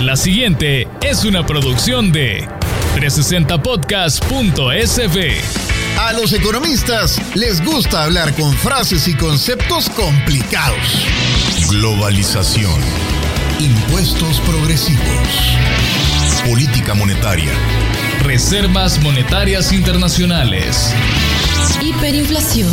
La siguiente es una producción de 360podcast.sv. A los economistas les gusta hablar con frases y conceptos complicados. Globalización. Impuestos progresivos. Política monetaria. Reservas monetarias internacionales. Hiperinflación.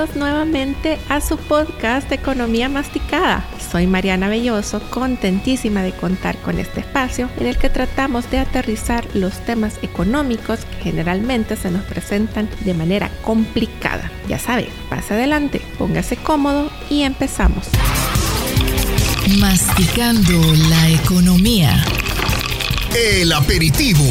Bienvenidos nuevamente a su podcast Economía Masticada. Soy Mariana Belloso, contentísima de contar con este espacio en el que tratamos de aterrizar los temas económicos que generalmente se nos presentan de manera complicada. Ya sabe, pase adelante, póngase cómodo y empezamos. Masticando la economía. El aperitivo.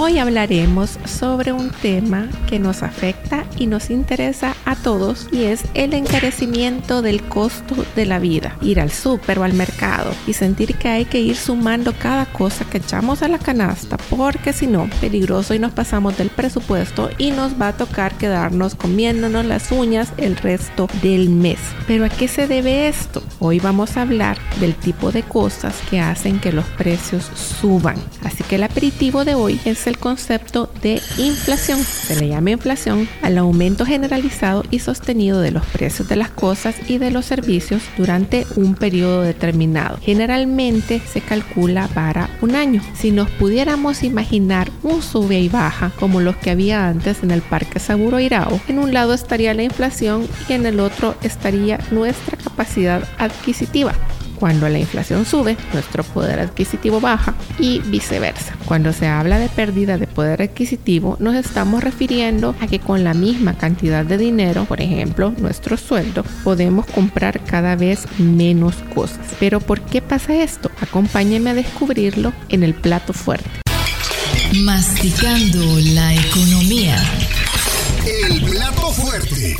Hoy hablaremos sobre un tema que nos afecta y nos interesa a todos y es el encarecimiento del costo de la vida. Ir al súper o al mercado y sentir que hay que ir sumando cada cosa que echamos a la canasta porque si no, peligroso y nos pasamos del presupuesto y nos va a tocar quedarnos comiéndonos las uñas el resto del mes. Pero ¿a qué se debe esto? Hoy vamos a hablar del tipo de cosas que hacen que los precios suban. Así que el aperitivo de hoy es el concepto de inflación. Se le llama inflación al aumento generalizado y sostenido de los precios de las cosas y de los servicios durante un periodo determinado. Generalmente se calcula para un año. Si nos pudiéramos imaginar un sube y baja como los que había antes en el Parque Saburo Irao, en un lado estaría la inflación y en el otro estaría nuestra capacidad adquisitiva. Cuando la inflación sube, nuestro poder adquisitivo baja y viceversa. Cuando se habla de pérdida de poder adquisitivo, nos estamos refiriendo a que con la misma cantidad de dinero, por ejemplo, nuestro sueldo, podemos comprar cada vez menos cosas. Pero ¿por qué pasa esto? Acompáñeme a descubrirlo en el plato fuerte. Masticando la economía. El plato fuerte.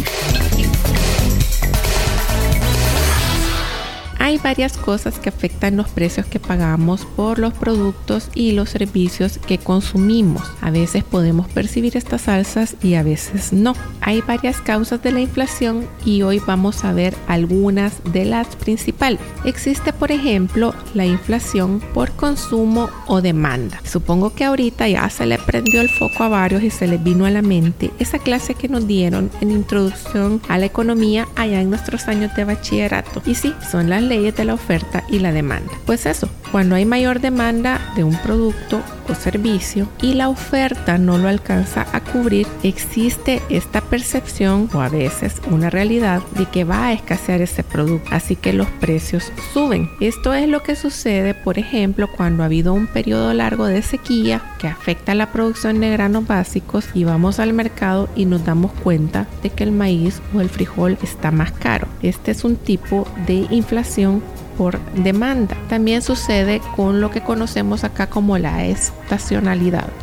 Hay varias cosas que afectan los precios que pagamos por los productos y los servicios que consumimos. A veces podemos percibir estas alzas y a veces no. Hay varias causas de la inflación y hoy vamos a ver algunas de las principales. Existe, por ejemplo, la inflación por consumo o demanda. Supongo que ahorita ya se le prendió el foco a varios y se les vino a la mente esa clase que nos dieron en introducción a la economía allá en nuestros años de bachillerato. Y sí, son las leyes de la oferta y la demanda. Pues eso, cuando hay mayor demanda de un producto o servicio y la oferta no lo alcanza a cubrir, existe esta percepción o a veces una realidad de que va a escasear ese producto, así que los precios suben. Esto es lo que sucede, por ejemplo, cuando ha habido un periodo largo de sequía que afecta la producción de granos básicos y vamos al mercado y nos damos cuenta de que el maíz o el frijol está más caro. Este es un tipo de inflación por demanda. También sucede con lo que conocemos acá como la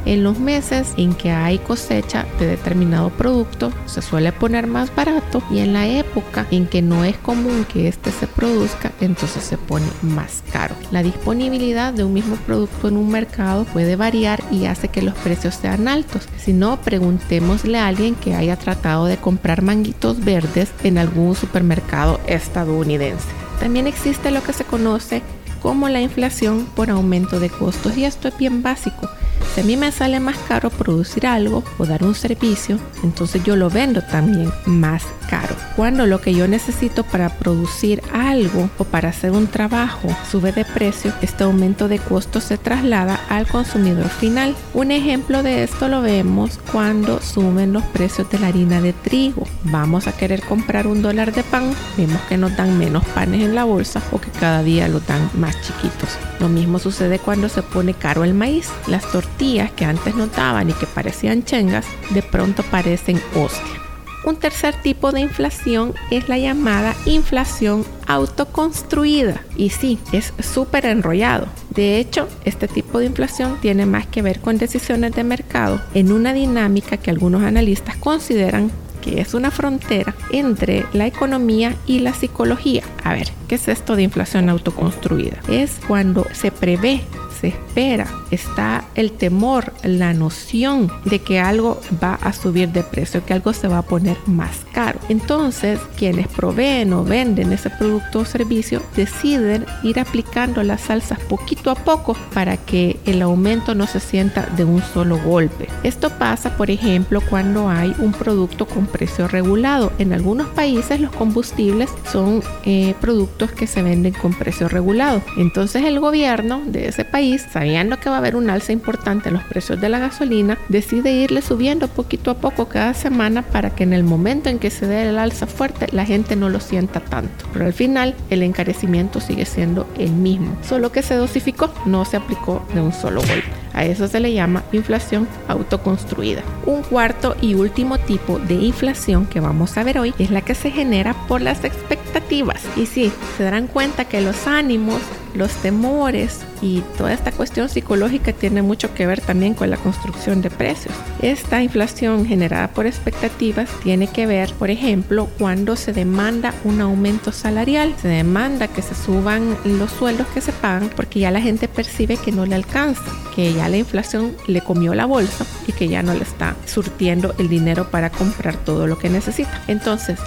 En los meses en que hay cosecha de determinado producto se suele poner más barato y en la época en que no es común que este se produzca entonces se pone más caro. La disponibilidad de un mismo producto en un mercado puede variar y hace que los precios sean altos. Si no, preguntémosle a alguien que haya tratado de comprar manguitos verdes en algún supermercado estadounidense. También existe lo que se conoce como la inflación por aumento de costos y esto es bien básico. Si a mí me sale más caro producir algo o dar un servicio, entonces yo lo vendo también más caro. Cuando lo que yo necesito para producir algo o para hacer un trabajo sube de precio, este aumento de costos se traslada al consumidor final. Un ejemplo de esto lo vemos cuando suben los precios de la harina de trigo. Vamos a querer comprar un dólar de pan, vemos que nos dan menos panes en la bolsa o que cada día lo dan más chiquitos. Lo mismo sucede cuando se pone caro el maíz. Las tortillas que antes no daban y que parecían chengas, de pronto parecen hostia. Un tercer tipo de inflación es la llamada inflación autoconstruida. Y sí, es súper enrollado. De hecho, este tipo de inflación tiene más que ver con decisiones de mercado en una dinámica que algunos analistas consideran que es una frontera entre la economía y la psicología. A ver, ¿qué es esto de inflación autoconstruida? Es cuando se prevé se espera, está el temor, la noción de que algo va a subir de precio, que algo se va a poner más caro. Entonces, quienes proveen o venden ese producto o servicio deciden ir aplicando las salsas poquito a poco para que el aumento no se sienta de un solo golpe. Esto pasa, por ejemplo, cuando hay un producto con precio regulado. En algunos países los combustibles son eh, productos que se venden con precio regulado. Entonces el gobierno de ese país sabiendo que va a haber un alza importante en los precios de la gasolina, decide irle subiendo poquito a poco cada semana para que en el momento en que se dé el alza fuerte la gente no lo sienta tanto. Pero al final el encarecimiento sigue siendo el mismo, solo que se dosificó, no se aplicó de un solo golpe. A eso se le llama inflación autoconstruida. Un cuarto y último tipo de inflación que vamos a ver hoy es la que se genera por las expectativas. Y sí, se darán cuenta que los ánimos, los temores y toda esta cuestión psicológica tiene mucho que ver también con la construcción de precios. Esta inflación generada por expectativas tiene que ver, por ejemplo, cuando se demanda un aumento salarial, se demanda que se suban los sueldos que se pagan porque ya la gente percibe que no le alcanza, que ya la inflación le comió la bolsa y que ya no le está surtiendo el dinero para comprar todo lo que necesita. Entonces,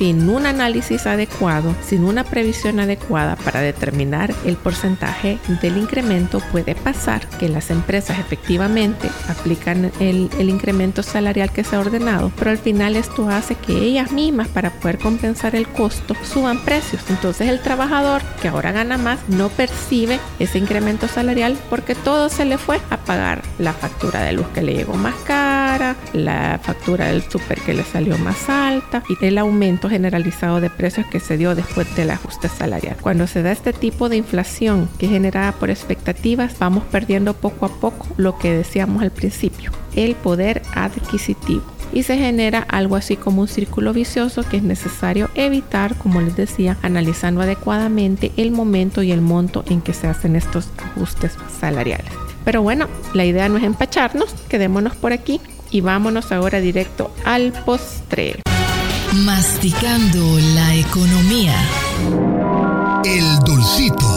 sin un análisis adecuado, sin una previsión adecuada para determinar el porcentaje del incremento, puede pasar que las empresas efectivamente aplican el, incremento salarial que se ha ordenado, pero al final esto hace que ellas mismas para poder compensar el costo suban precios. Entonces el trabajador que ahora gana más no percibe ese incremento salarial porque todo se le fue a pagar la factura de luz que le llegó más cara, la factura del súper que le salió más alta y el aumento generalizado de precios que se dio después del ajuste salarial. Cuando se da este tipo de inflación que es generada por expectativas, vamos perdiendo poco a poco lo que decíamos al principio, el poder adquisitivo y se genera algo así como un círculo vicioso que es necesario evitar, como les decía, analizando adecuadamente el momento y el monto en que se hacen estos ajustes salariales. Pero bueno, la idea no es empacharnos, quedémonos por aquí y vámonos ahora directo al postre. Masticando la economía. El dulcito.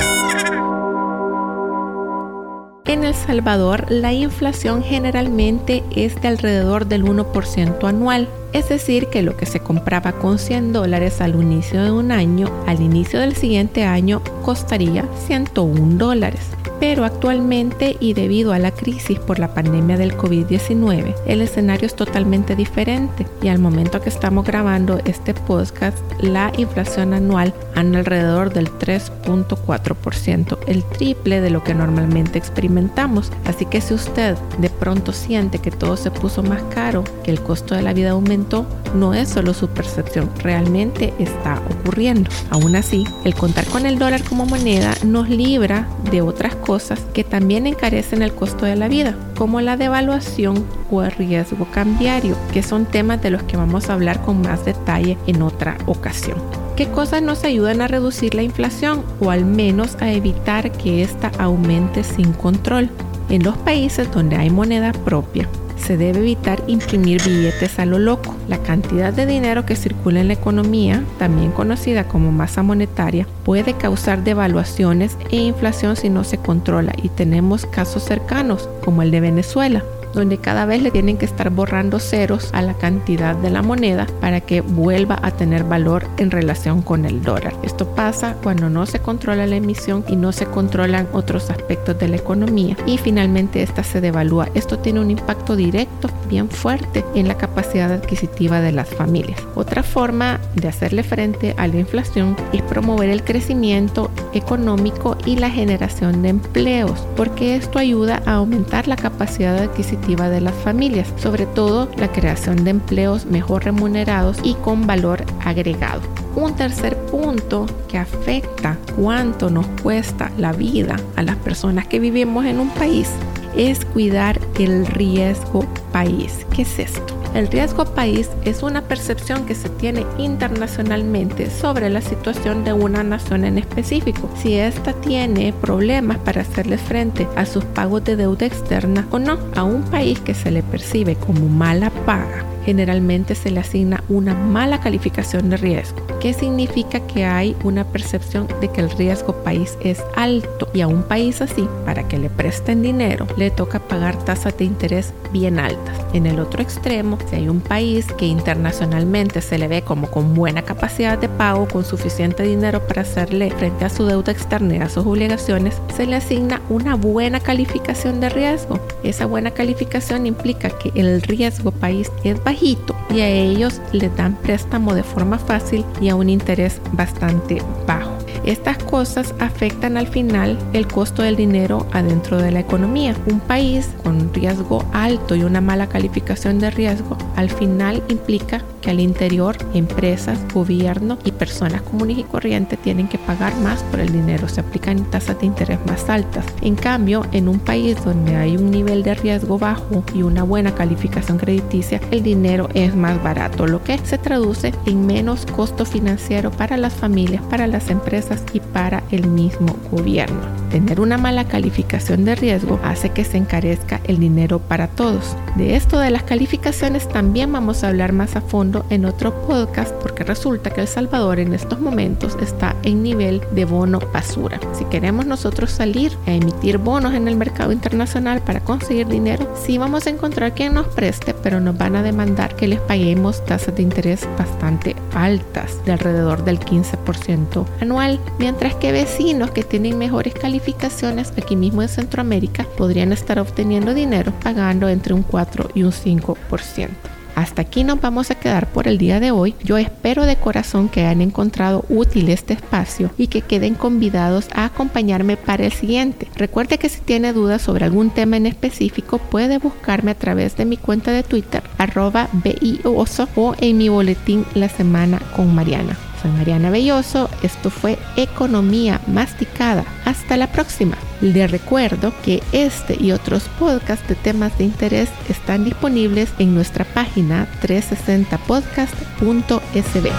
En El Salvador, la inflación generalmente es de alrededor del 1% anual, es decir, que lo que se compraba con 100 dólares al inicio de un año, al inicio del siguiente año costaría 101 dólares pero actualmente y debido a la crisis por la pandemia del COVID-19, el escenario es totalmente diferente y al momento que estamos grabando este podcast, la inflación anual anda alrededor del 3.4%, el triple de lo que normalmente experimentamos. Así que si usted de pronto siente que todo se puso más caro, que el costo de la vida aumentó, no es solo su percepción, realmente está ocurriendo. Aún así, el contar con el dólar como moneda nos libra de otras cosas que también encarecen el costo de la vida, como la devaluación o el riesgo cambiario, que son temas de los que vamos a hablar con más detalle en otra ocasión. ¿Qué cosas nos ayudan a reducir la inflación o al menos a evitar que ésta aumente sin control? En los países donde hay moneda propia, se debe evitar imprimir billetes a lo loco. La cantidad de dinero que circula en la economía, también conocida como masa monetaria, puede causar devaluaciones e inflación si no se controla y tenemos casos cercanos como el de Venezuela donde cada vez le tienen que estar borrando ceros a la cantidad de la moneda para que vuelva a tener valor en relación con el dólar. Esto pasa cuando no se controla la emisión y no se controlan otros aspectos de la economía y finalmente esta se devalúa. Esto tiene un impacto directo bien fuerte en la capacidad adquisitiva de las familias. Otra forma de hacerle frente a la inflación es promover el crecimiento económico y la generación de empleos, porque esto ayuda a aumentar la capacidad adquisitiva de las familias, sobre todo la creación de empleos mejor remunerados y con valor agregado. Un tercer punto que afecta cuánto nos cuesta la vida a las personas que vivimos en un país es cuidar el riesgo país. ¿Qué es esto? El riesgo país es una percepción que se tiene internacionalmente sobre la situación de una nación en específico, si ésta tiene problemas para hacerle frente a sus pagos de deuda externa o no, a un país que se le percibe como mala paga generalmente se le asigna una mala calificación de riesgo, que significa que hay una percepción de que el riesgo país es alto y a un país así, para que le presten dinero, le toca pagar tasas de interés bien altas. En el otro extremo, si hay un país que internacionalmente se le ve como con buena capacidad de pago, con suficiente dinero para hacerle frente a su deuda externa y a sus obligaciones, se le asigna una buena calificación de riesgo. Esa buena calificación implica que el riesgo país es bajo y a ellos les dan préstamo de forma fácil y a un interés bastante bajo. Estas cosas afectan al final el costo del dinero adentro de la economía. Un país con riesgo alto y una mala calificación de riesgo al final implica que al interior empresas, gobierno y personas comunes y corrientes tienen que pagar más por el dinero. Se aplican tasas de interés más altas. En cambio, en un país donde hay un nivel de riesgo bajo y una buena calificación crediticia, el dinero es más barato, lo que se traduce en menos costo financiero para las familias, para las empresas y para el mismo gobierno. Tener una mala calificación de riesgo hace que se encarezca el dinero para todos. De esto de las calificaciones también vamos a hablar más a fondo en otro podcast porque resulta que El Salvador en estos momentos está en nivel de bono basura. Si queremos nosotros salir a emitir bonos en el mercado internacional para conseguir dinero, sí vamos a encontrar quien nos preste, pero nos van a demandar que les paguemos tasas de interés bastante altas, de alrededor del 15% anual mientras que vecinos que tienen mejores calificaciones aquí mismo en Centroamérica podrían estar obteniendo dinero pagando entre un 4 y un 5%. Hasta aquí nos vamos a quedar por el día de hoy. Yo espero de corazón que hayan encontrado útil este espacio y que queden convidados a acompañarme para el siguiente. Recuerde que si tiene dudas sobre algún tema en específico puede buscarme a través de mi cuenta de Twitter arroba BIOSO o en mi boletín La Semana con Mariana. Soy Mariana Belloso, esto fue Economía Masticada. Hasta la próxima. Le recuerdo que este y otros podcasts de temas de interés están disponibles en nuestra página 360podcast.sb.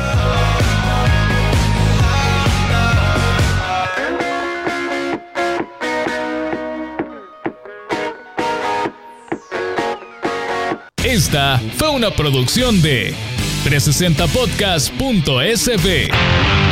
Esta fue una producción de 360podcast.sb.